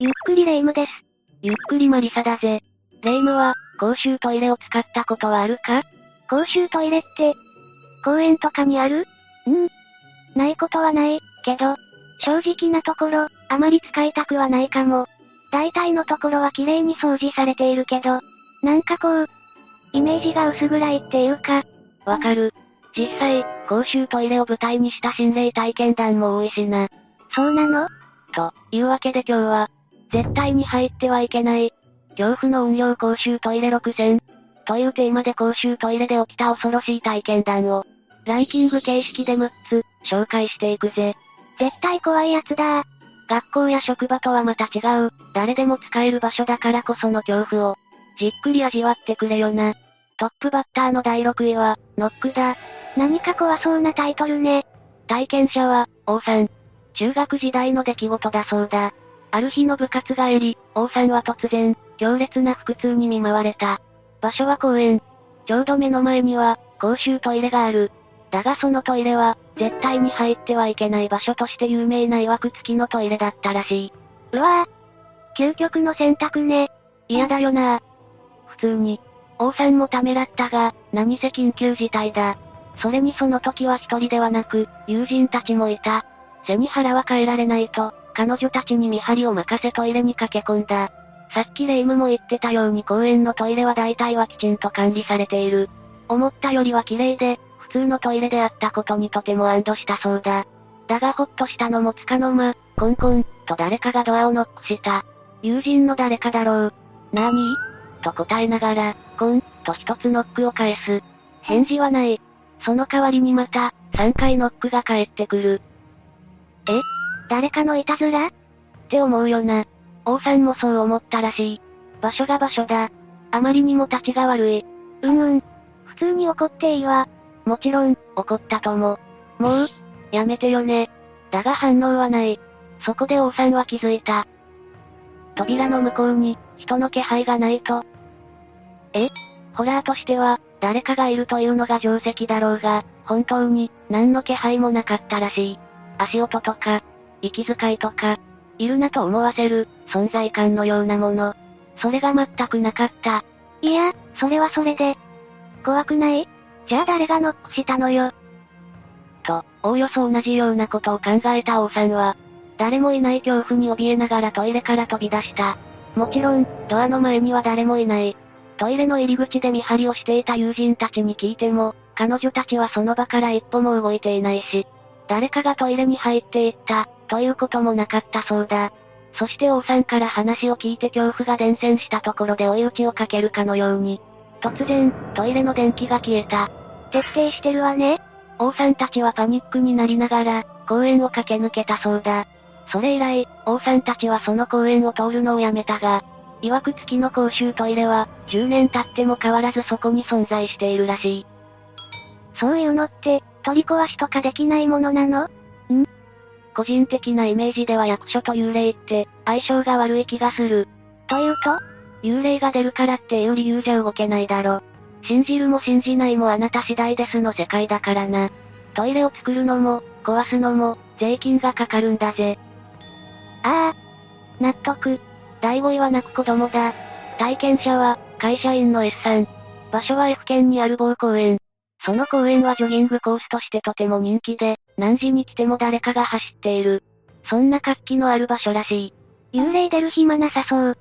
ゆっくりレ夢ムです。ゆっくりマリサだぜ。レ夢ムは、公衆トイレを使ったことはあるか？公衆トイレって、公園とかにある？うん。ないことはない、けど、正直なところ、あまり使いたくはないかも。大体のところは綺麗に掃除されているけど、なんかこう、イメージが薄暗いっていうか、わかる。実際、公衆トイレを舞台にした心霊体験談も多いしな。そうなの？というわけで今日は、絶対に入ってはいけない、恐怖の運用公衆トイレ6000、というテーマで公衆トイレで起きた恐ろしい体験談を、ランキング形式で6つ、紹介していくぜ。絶対怖いやつだ学校や職場とはまた違う、誰でも使える場所だからこその恐怖を、じっくり味わってくれよな。トップバッターの第6位は、ノックだ。何か怖そうなタイトルね。体験者は、王さん。中学時代の出来事だそうだ。ある日の部活帰り、王さんは突然、強烈な腹痛に見舞われた。場所は公園。ちょうど目の前には、公衆トイレがある。だがそのトイレは、絶対に入ってはいけない場所として有名な曰く付きのトイレだったらしい。うわぁ。究極の選択ね。嫌だよなぁ普通に。王さんもためらったが、何せ緊急事態だ。それにその時は一人ではなく、友人たちもいた。背に腹は変えられないと、彼女たちに見張りを任せトイレに駆け込んだ。さっきレイムも言ってたように公園のトイレは大体はきちんと管理されている。思ったよりは綺麗で、普通のトイレであったことにとても安堵したそうだ。だがほっとしたのもつかの間、コンコン、と誰かがドアをノックした。友人の誰かだろう。なにと答えながら、コン、と一つノックを返す。返事はない。その代わりにまた、3回ノックが返ってくる。え？誰かのいたずら？って思うよな。王さんもそう思ったらしい。場所が場所だ。あまりにも立ちが悪い。うんうん。普通に怒っていいわ。もちろん、怒ったとも。もう、やめてよね。だが反応はない。そこで王さんは気づいた。扉の向こうに、人の気配がないと。え？ホラーとしては、誰かがいるというのが定石だろうが、本当に、何の気配もなかったらしい。足音とか、息遣いとか、いるなと思わせる、存在感のようなもの。それが全くなかった。いや、それはそれで。怖くない？じゃあ誰がノックしたのよ？と、おおよそ同じようなことを考えた王さんは、誰もいない恐怖に怯えながらトイレから飛び出した。もちろん、ドアの前には誰もいない。トイレの入り口で見張りをしていた友人たちに聞いても、彼女たちはその場から一歩も動いていないし、誰かがトイレに入っていった、ということもなかったそうだ。そして王さんから話を聞いて恐怖が伝染したところで追い打ちをかけるかのように。突然、トイレの電気が消えた。徹底してるわね。王さんたちはパニックになりながら、公園を駆け抜けたそうだ。それ以来、王さんたちはその公園を通るのをやめたが、曰く付きの公衆トイレは、10年経っても変わらずそこに存在しているらしい。そういうのって、取り壊しとかできないものなの？ん？個人的なイメージでは役所と幽霊って、相性が悪い気がする。というと？幽霊が出るからっていう理由じゃ動けないだろ。信じるも信じないもあなた次第ですの世界だからな。トイレを作るのも、壊すのも、税金がかかるんだぜ。ああ。納得。第5位は泣く子供だ。体験者は、会社員の S さん。場所は F 県にある某公園。その公園はジョギングコースとしてとても人気で、何時に来ても誰かが走っている。そんな活気のある場所らしい。幽霊出る暇なさそう。って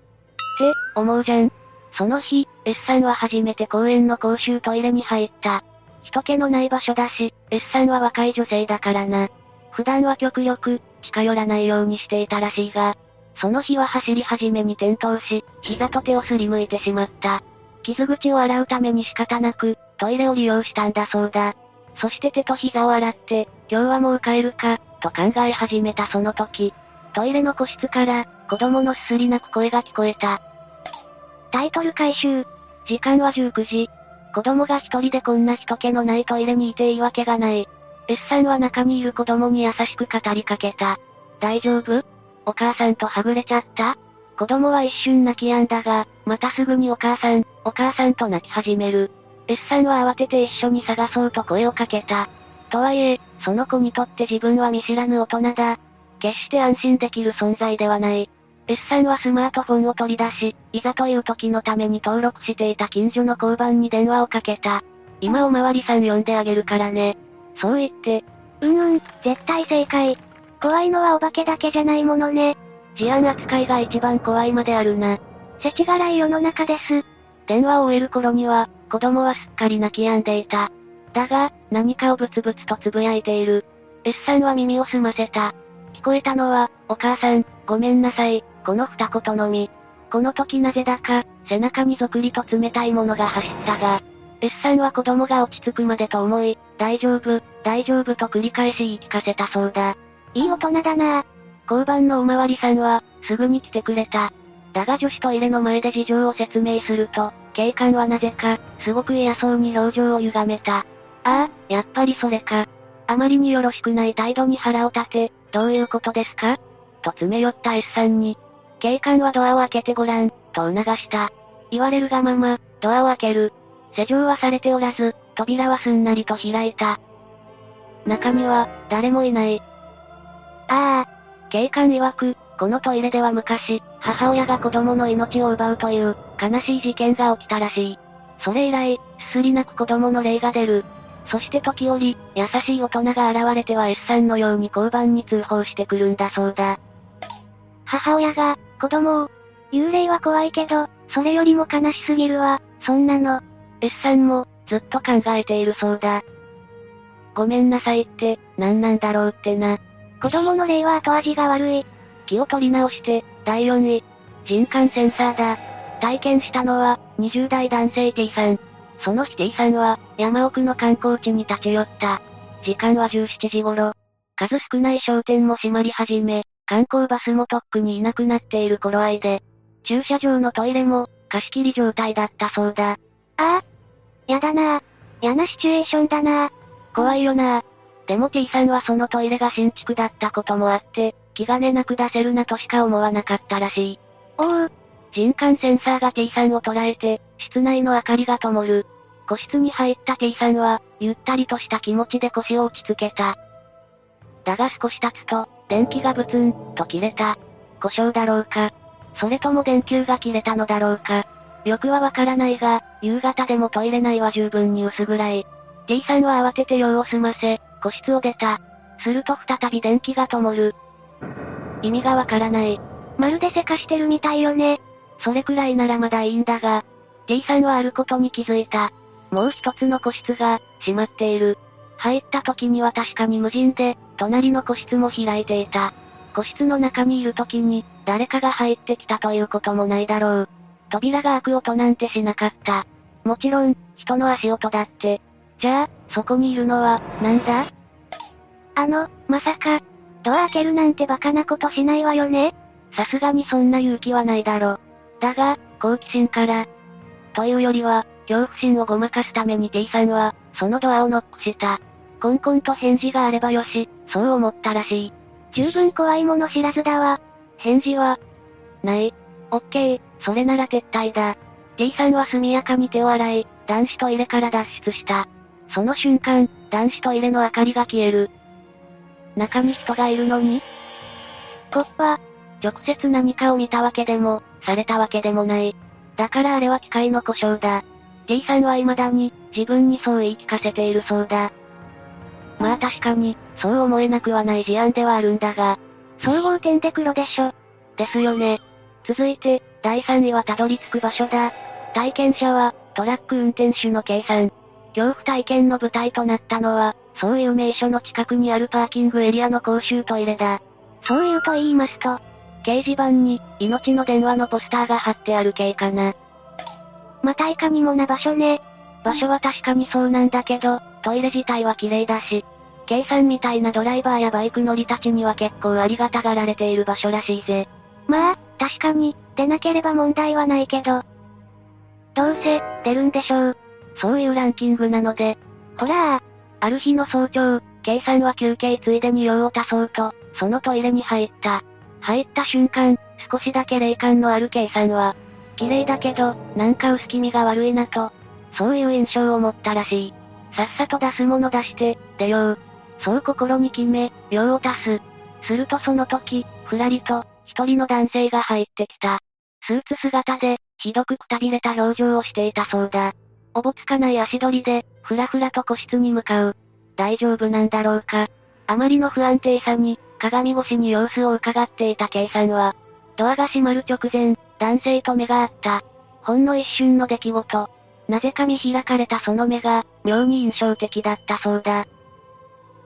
思うじゃん。その日、S さんは初めて公園の公衆トイレに入った。人気のない場所だし、S さんは若い女性だからな。普段は極力、近寄らないようにしていたらしいが、その日は走り始めに転倒し、膝と手をすりむいてしまった。傷口を洗うために仕方なく、トイレを利用したんだそうだ。そして手と膝を洗って、今日はもう帰るか、と考え始めたその時、トイレの個室から、子供のすすり泣く声が聞こえた。タイトル回収。時間は19時。子供が一人でこんな人気のないトイレにいていいわけがない。S さんは中にいる子供に優しく語りかけた。大丈夫？お母さんとはぐれちゃった？子供は一瞬泣き止んだが、またすぐにお母さん、お母さんと泣き始める。S さんは慌てて一緒に探そうと声をかけた。とはいえ、その子にとって自分は見知らぬ大人だ。決して安心できる存在ではない。S さんはスマートフォンを取り出し、いざという時のために登録していた近所の交番に電話をかけた。今おまわりさん呼んであげるからね。そう言って。うんうん、絶対正解。怖いのはお化けだけじゃないものね。治安扱いが一番怖いまであるな。世知辛い世の中です。電話を終える頃には、子供はすっかり泣き止んでいた。だが、何かをブツブツと呟いている。S さんは耳を澄ませた。聞こえたのは、お母さん、ごめんなさい、この二言のみ。この時なぜだか、背中にぞくりと冷たいものが走ったが、S さんは子供が落ち着くまでと思い、大丈夫、大丈夫と繰り返し言い聞かせたそうだ。いい大人だな交番のおまわりさんは、すぐに来てくれた。だが女子トイレの前で事情を説明すると、警官はなぜか、すごく嫌そうに表情を歪めた。ああ、やっぱりそれか。あまりによろしくない態度に腹を立て、どういうことですか？と詰め寄った S さんに。警官はドアを開けてごらん、と促した。言われるがまま、ドアを開ける。施錠はされておらず、扉はすんなりと開いた。中には、誰もいない。ああ。警官曰く、このトイレでは昔、母親が子供の命を奪うという、悲しい事件が起きたらしい。それ以来、すすり泣く子供の霊が出る。そして時折、優しい大人が現れては S さんのように交番に通報してくるんだそうだ。母親が、子供を、幽霊は怖いけど、それよりも悲しすぎるわ、そんなの。S さんも、ずっと考えているそうだ。ごめんなさいって、何なんだろうってな。子供の霊は後味が悪い。気を取り直して、第4位。人感センサーだ。体験したのは、20代男性 T さん。その日 T さんは、山奥の観光地に立ち寄った。時間は17時頃。数少ない商店も閉まり始め、観光バスもとっくにいなくなっている頃合いで、駐車場のトイレも、貸し切り状態だったそうだ。ああ。やだな嫌なシチュエーションだな怖いよなでも T さんはそのトイレが新築だったこともあって、気兼ねなく出せるなとしか思わなかったらしい。おう。人感センサーが T さんを捉えて、室内の明かりが灯る。個室に入った T さんは、ゆったりとした気持ちで腰を落ち着けた。だが少し経つと、電気がブツン、と切れた。故障だろうか。それとも電球が切れたのだろうか。よくはわからないが、夕方でもトイレ内は十分に薄暗い。T さんは慌てて用を済ませ、個室を出た。すると再び電気が灯る。意味がわからない。まるでせかしてるみたいよね。それくらいならまだいいんだが、T さんはあることに気づいた。もう一つの個室が、閉まっている。入った時には確かに無人で、隣の個室も開いていた。個室の中にいる時に、誰かが入ってきたということもないだろう。扉が開く音なんてしなかった。もちろん、人の足音だって。じゃあ、そこにいるのは、なんだ？あの、まさか、ドア開けるなんてバカなことしないわよねさすがにそんな勇気はないだろ。だが、好奇心から。というよりは、恐怖心をごまかすために T さんは、そのドアをノックした。コンコンと返事があればよし、そう思ったらしい。十分怖いもの知らずだわ。返事は、ない。オッケー、それなら撤退だ。T さんは速やかに手を洗い、男子トイレから脱出した。その瞬間、男子トイレの明かりが消える。中に人がいるのに？コッパ、直接何かを見たわけでも、されたわけでもない。だからあれは機械の故障だ。T さんは未だに、自分にそう言い聞かせているそうだ。まあ確かに、そう思えなくはない事案ではあるんだが。総合点で黒でしょ。ですよね。続いて、第3位はたどり着く場所だ。体験者は、トラック運転手の計算。恐怖体験の舞台となったのは、そういう名所の近くにあるパーキングエリアの公衆トイレだ。そういうと言いますと、掲示板に、命の電話のポスターが貼ってある系かな。またいかにもな場所ね。場所は確かにそうなんだけど、トイレ自体は綺麗だし、計算みたいなドライバーやバイク乗りたちには結構ありがたがられている場所らしいぜ。まあ、確かに、出なければ問題はないけど。どうせ、出るんでしょう。そういうランキングなので。ほらある日の早朝、計算は休憩ついでに用を足そうと、そのトイレに入った。入った瞬間、少しだけ霊感のある計算は、綺麗だけど、なんか薄気味が悪いなと、そういう印象を持ったらしい。さっさと出すもの出して、出よう。そう心に決め、用を足す。するとその時、ふらりと、一人の男性が入ってきた。スーツ姿で、ひどくくたびれた表情をしていたそうだ。おぼつかない足取りで、ふらふらと個室に向かう。大丈夫なんだろうか。あまりの不安定さに、鏡越しに様子を伺っていた K さんは、ドアが閉まる直前、男性と目が合った。ほんの一瞬の出来事。なぜか見開かれたその目が、妙に印象的だったそうだ。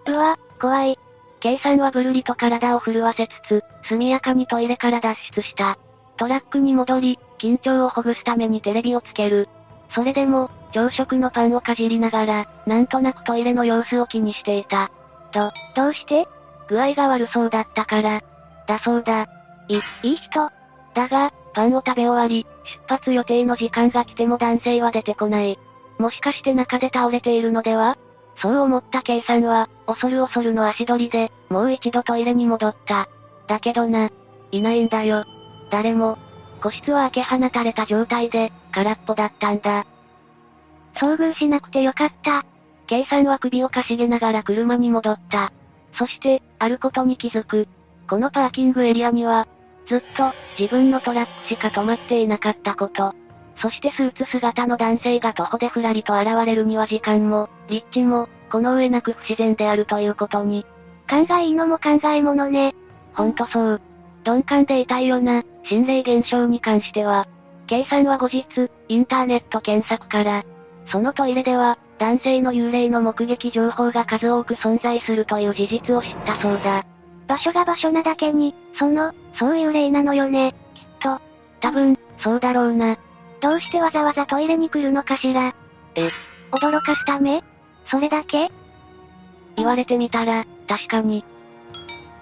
うわ、怖い。K さんはぶるりと体を震わせつつ、速やかにトイレから脱出した。トラックに戻り、緊張をほぐすためにテレビをつける。それでも、朝食のパンをかじりながら、なんとなくトイレの様子を気にしていた。と、どうして？具合が悪そうだったから。だそうだ。い、いい人。だが、パンを食べ終わり、出発予定の時間が来ても男性は出てこない。もしかして中で倒れているのでは？そう思った K さんは、恐る恐るの足取りで、もう一度トイレに戻った。だけどな、いないんだよ。誰も。個室は開け放たれた状態で、空っぽだったんだ。遭遇しなくてよかった。K さんは首をかしげながら車に戻った。そして、あることに気づく。このパーキングエリアには、ずっと、自分のトラックしか止まっていなかったこと。そしてスーツ姿の男性が徒歩でふらりと現れるには時間も、立地も、この上なく不自然であるということに。考えいいのも考えものね。ほんとそう。鈍感でいたいよな、心霊現象に関しては。K さんは後日、インターネット検索から、そのトイレでは、男性の幽霊の目撃情報が数多く存在するという事実を知ったそうだ。場所が場所なだけに、その、そういう霊なのよね、きっと。多分、そうだろうな。どうしてわざわざトイレに来るのかしらえ驚かすため？それだけ？言われてみたら、確かに。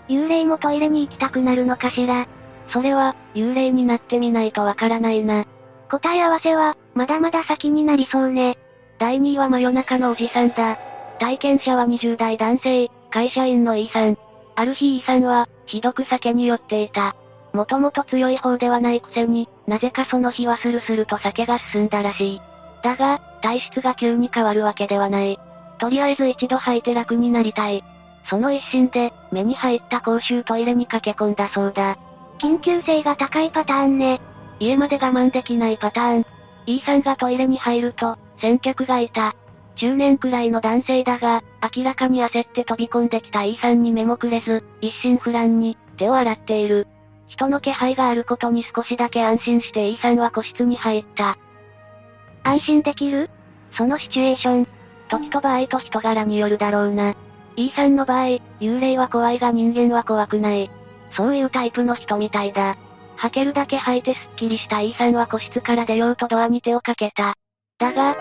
幽霊もトイレに行きたくなるのかしらそれは、幽霊になってみないとわからないな。答え合わせは、まだまだ先になりそうね。第2位は真夜中のおじさんだ。体験者は20代男性、会社員の E さん。ある日 E さんは、ひどく酒に酔っていた。もともと強い方ではないくせに、なぜかその日はスルスルと酒が進んだらしい。だが、体質が急に変わるわけではない。とりあえず一度吐いて楽になりたい。その一心で、目に入った公衆トイレに駆け込んだそうだ。緊急性が高いパターンね。家まで我慢できないパターン。E さんがトイレに入ると、先客がいた。中年くらいの男性だが、明らかに焦って飛び込んできた E さんに目もくれず、一心不乱に、手を洗っている。人の気配があることに少しだけ安心して E さんは個室に入った。安心できる？そのシチュエーション。時と場合と人柄によるだろうな。E さんの場合、幽霊は怖いが人間は怖くない。そういうタイプの人みたいだ。吐けるだけ吐いてすっきりした E さんは個室から出ようとドアに手をかけた。だが、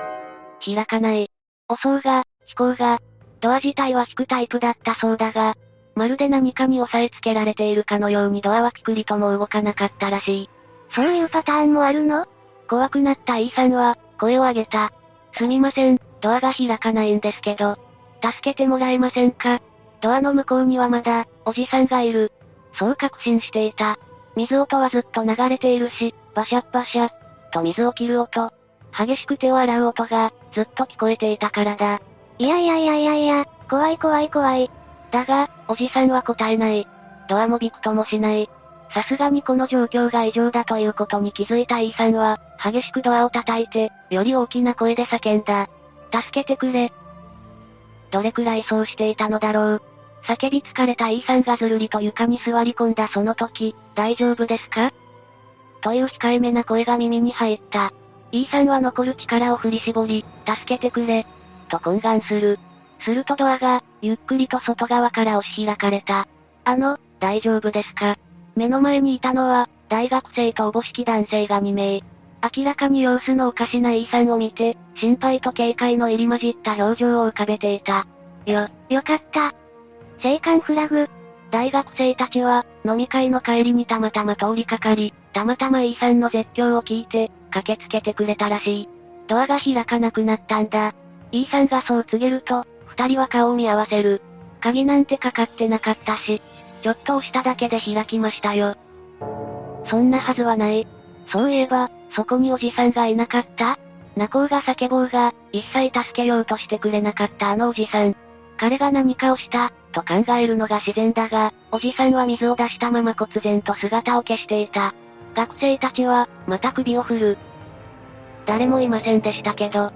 開かない。押そうが、飛行が、ドア自体は引くタイプだったそうだが、まるで何かに押さえつけられているかのようにドアはピクリとも動かなかったらしい。そういうパターンもあるの？怖くなった E さんは、声を上げた。すみません、ドアが開かないんですけど。助けてもらえませんか？ドアの向こうにはまだ、おじさんがいる。そう確信していた。水音はずっと流れているし、バシャッバシャッ、と水を切る音。激しく手を洗う音が、ずっと聞こえていたからだ。いやいやいやいやいや、怖い怖い怖い。だが、おじさんは答えない。ドアもびくともしない。さすがにこの状況が異常だということに気づいた E さんは、激しくドアを叩いて、より大きな声で叫んだ。助けてくれ。どれくらいそうしていたのだろう。叫び疲れた E さんがずるりと床に座り込んだその時、大丈夫ですか？という控えめな声が耳に入った。E さんは残る力を振り絞り、助けてくれ。と懇願する。するとドアが、ゆっくりと外側から押し開かれた。あの、大丈夫ですか？目の前にいたのは、大学生とおぼしき男性が2名。明らかに様子のおかしな E さんを見て、心配と警戒の入り混じった表情を浮かべていた。よ、よかった。生還フラグ。大学生たちは、飲み会の帰りにたまたま通りかかり、たまたま E さんの絶叫を聞いて、駆けつけてくれたらしい。ドアが開かなくなったんだ。E さんがそう告げると、二人は顔を見合わせる。鍵なんてかかってなかったし、ちょっと押しただけで開きましたよ。そんなはずはない。そういえば、そこにおじさんがいなかった？泣こうが叫ぼうが、一切助けようとしてくれなかったあのおじさん。彼が何かをした、と考えるのが自然だが、おじさんは水を出したまま忽然と姿を消していた。学生たちは、また首を振る。誰もいませんでしたけど。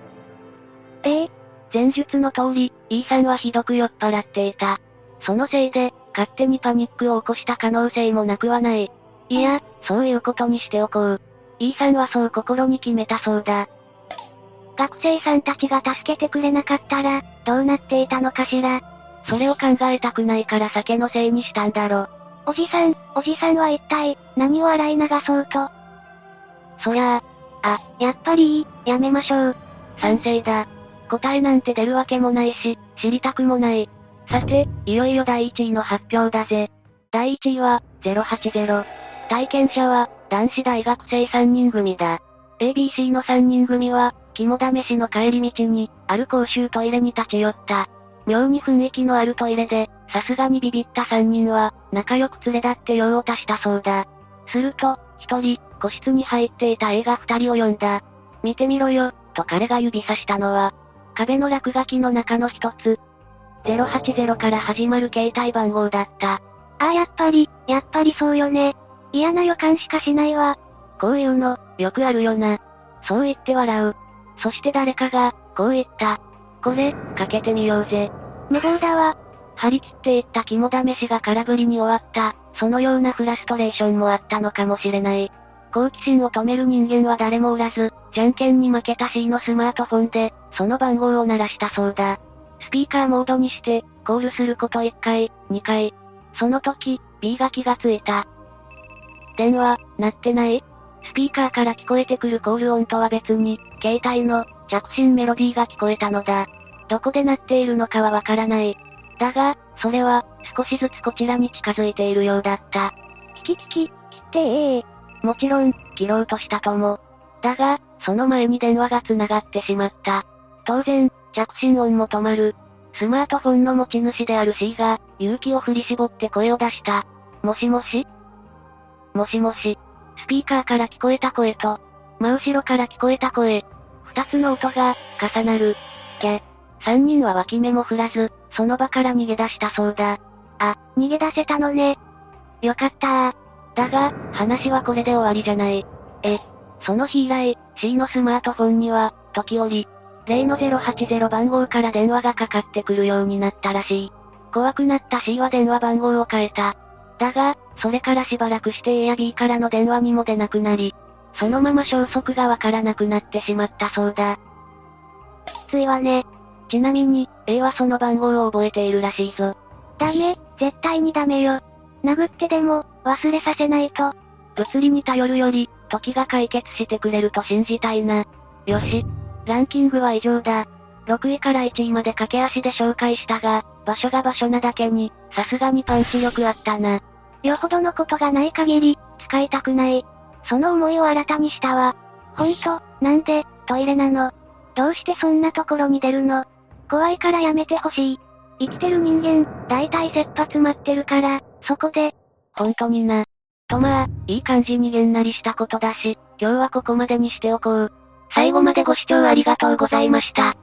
え？え前述の通り、E さんはひどく酔っ払っていた。そのせいで、勝手にパニックを起こした可能性もなくはない。いや、そういうことにしておこう。E さんはそう心に決めたそうだ。学生さんたちが助けてくれなかったら、どうなっていたのかしら。それを考えたくないから酒のせいにしたんだろ。おじさん、おじさんは一体、何を洗い流そうと？そりゃあ、あ、やっぱりいい、やめましょう。賛成だ。答えなんて出るわけもないし、知りたくもない。さて、いよいよ第1位の発表だぜ。第1位は、080。体験者は、男子大学生3人組だ。ABC の3人組は、肝試しの帰り道に、ある公衆トイレに立ち寄った。妙に雰囲気のあるトイレで、さすがにビビった3人は、仲良く連れ立って用を足したそうだ。すると、1人、個室に入っていた映画2人を呼んだ。見てみろよ、と彼が指さしたのは、壁の落書きの中の一つ。080から始まる携帯番号だった。ああやっぱり、やっぱりそうよね。嫌な予感しかしないわ。こういうの、よくあるよな。そう言って笑う。そして誰かが、こう言った。これ、かけてみようぜ。無謀だわ。張り切っていった肝試しが空振りに終わった、そのようなフラストレーションもあったのかもしれない。好奇心を止める人間は誰もおらず、じゃんけんに負けた C のスマートフォンで、その番号を鳴らしたそうだ。スピーカーモードにして、コールすること1回、2回。その時、B が気がついた。電話、鳴ってない？スピーカーから聞こえてくるコール音とは別に、携帯の、着信メロディーが聞こえたのだ。どこで鳴っているのかはわからない。だが、それは、少しずつこちらに近づいているようだった。キキキキ、切ってええもちろん、切ろうとしたとも。だが、その前に電話が繋がってしまった。当然、着信音も止まる。スマートフォンの持ち主である C が、勇気を振り絞って声を出した。もしもしもしもし。スピーカーから聞こえた声と、真後ろから聞こえた声。二つの音が、重なる。け。三人は脇目も振らず、その場から逃げ出したそうだ。あ、逃げ出せたのね。よかっただが、話はこれで終わりじゃない。え、その日以来、C のスマートフォンには、時折、例の080番号から電話がかかってくるようになったらしい。怖くなった C は電話番号を変えた。だが、それからしばらくして A や B からの電話にも出なくなり、そのまま消息がわからなくなってしまったそうだ。きついわね。ちなみに、A はその番号を覚えているらしいぞ。ダメ、絶対にダメよ。殴ってでも、忘れさせないと。物理に頼るより、時が解決してくれると信じたいな。よし。ランキングは以上だ。6位から1位まで駆け足で紹介したが、場所が場所なだけに、さすがにパンチ力あったな。よほどのことがない限り、使いたくない。その思いを新たにしたわ。ほんと、なんで、トイレなの？どうしてそんなところに出るの？怖いからやめてほしい。生きてる人間、大体切羽詰まってるから、そこで。ほんとにな。とまあ、いい感じにげんなりしたことだし、今日はここまでにしておこう。最後までご視聴ありがとうございました。